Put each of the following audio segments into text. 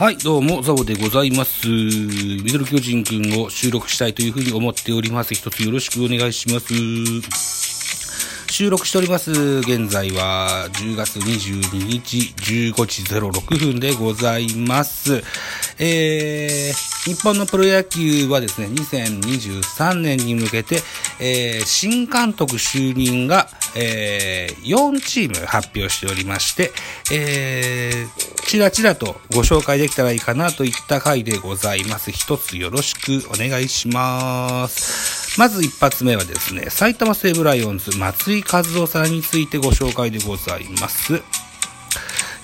はい、どうも、ザボでございます。ミドル巨人くんを収録したいというふうに思っております。一つよろしくお願いします。収録しております。現在は10月22日15時06分でございます。えー、日本のプロ野球はですね、2023年に向けて、えー、新監督就任が、えー、4チーム発表しておりまして、えー、ちらちらとご紹介できたらいいかなといった回でございます。一つよろしくお願いします。まず一発目はですね、埼玉西武ライオンズ松井和夫さんについてご紹介でございます。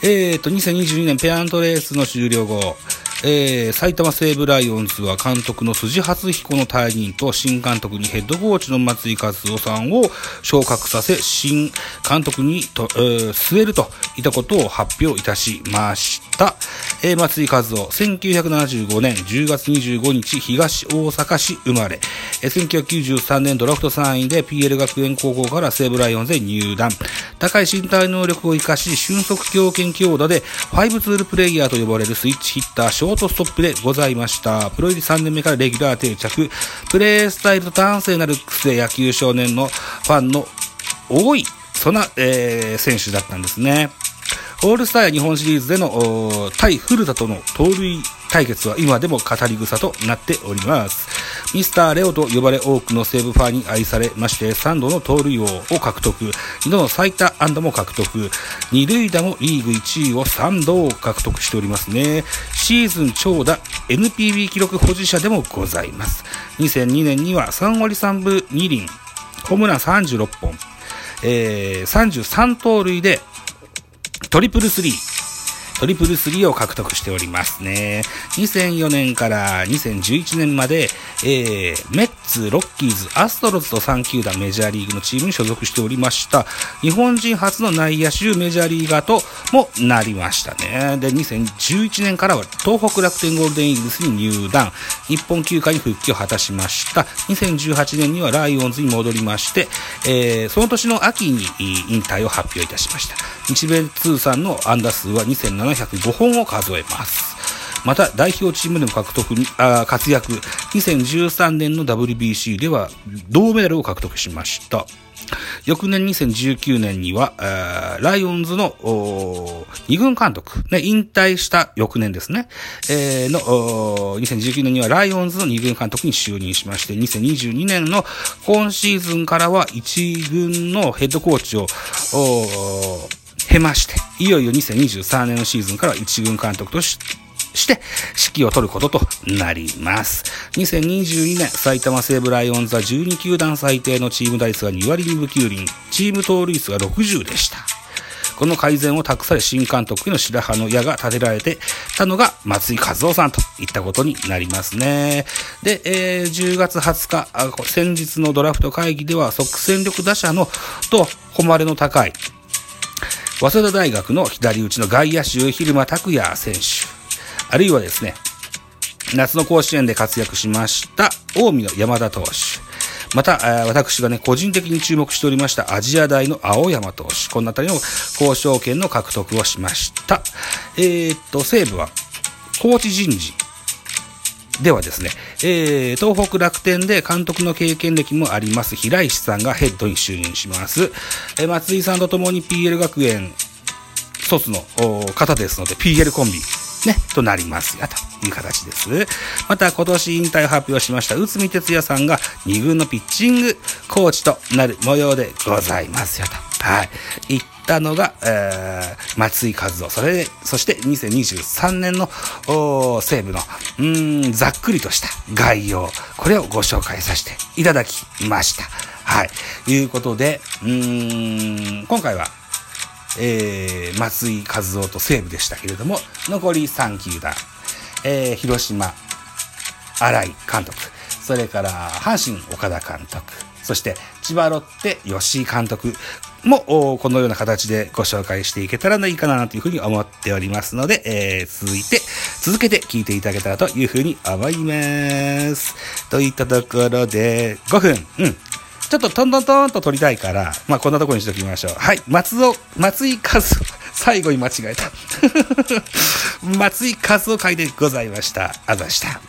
えーと、2022年ペナントレースの終了後、えー、埼玉西武ライオンズは監督の辻初彦の退任と新監督にヘッドコーチの松井和夫さんを昇格させ、新監督にと、えー、据えるといったことを発表いたしました。え、松井和夫、1975年10月25日東大阪市生まれ、え、1993年ドラフト3位で PL 学園高校から西武ライオンズへ入団。高い身体能力を生かし、俊足強肩強打で、ファイブツールプレイヤーと呼ばれるスイッチヒッター、ショートストップでございました。プロ入り3年目からレギュラー定着、プレースタイルと端正なルックスで野球少年のファンの多い、そんな、えー、選手だったんですね。オールスターや日本シリーズでの対古田との盗塁対決は今でも語り草となっております。ミスターレオと呼ばれ多くの西武ファンに愛されまして3度の盗塁王を獲得、2度の最多安打も獲得、二塁打もリーグ1位を3度獲得しておりますね。シーズン長打 NPB 記録保持者でもございます。2002年には3割3分2厘、ホームラン36本、えー、33盗塁でトリプルスリー。トリプルスリーを獲得しておりますね。2004年から2011年まで、えー、メッツ、ロッキーズ、アストロズと3球団メジャーリーグのチームに所属しておりました。日本人初の内野手メジャーリーガーともなりましたね。で、2011年からは東北楽天ゴールデンイーグスに入団。日本球界に復帰を果たしました。2018年にはライオンズに戻りまして、えー、その年の秋に引退を発表いたしました。日米通算の安打数は705本を数えます。また、代表チームでも獲得に、あ活躍。2013年の WBC では銅メダルを獲得しました。翌年2019年には、ライオンズの二軍監督、ね、引退した翌年ですね、えー、の2019年にはライオンズの二軍監督に就任しまして、2022年の今シーズンからは一軍のヘッドコーチを、経まして、いよいよ2023年のシーズンから一軍監督として、して指揮を取ることとなります。2022年、埼玉西武ライオンズは12球団最低のチーム打率が2割2分9厘、チーム盗塁数が60でした。この改善を託され新監督への白羽の矢が立てられてたのが松井和夫さんといったことになりますね。で、えー、10月20日、先日のドラフト会議では即戦力打者のと誉れの高い早稲田大学の左打ちの外野手、蛭間拓也選手、あるいはですね、夏の甲子園で活躍しました、近江の山田投手。また、私がね、個人的に注目しておりました、アジア大の青山投手。このあたりの交渉権の獲得をしました。えー、っと、西武は、コーチ人事ではですね、えー、東北楽天で監督の経験歴もあります平石さんがヘッドに就任します。えー、松井さんと共に PL 学園卒の方ですので、PL コンビ、ね、となりますよ、という形です。また、今年引退を発表しました、内海哲也さんが2軍のピッチングコーチとなる模様でございますよ、と。はい。たのが、えー、松井和夫。それ、そして2023年の西部の、うん、ざっくりとした概要。これをご紹介させていただきました。はい。いうことで、うん、今回は、えー、松井和夫と西武でしたけれども、残り3球団、えー、広島、新井監督、それから阪神岡田監督、そして千葉ロッテ吉井監督もこのような形でご紹介していけたらいいかなというふうに思っておりますので、えー、続いて、続けて聞いていただけたらというふうに思います。といったところで、5分、うん。ちょっとトントントンと取りたいから、まあこんなとこにしときましょう。はい、松尾、松井和夫、最後に間違えた。松井和夫会でございました。あざした。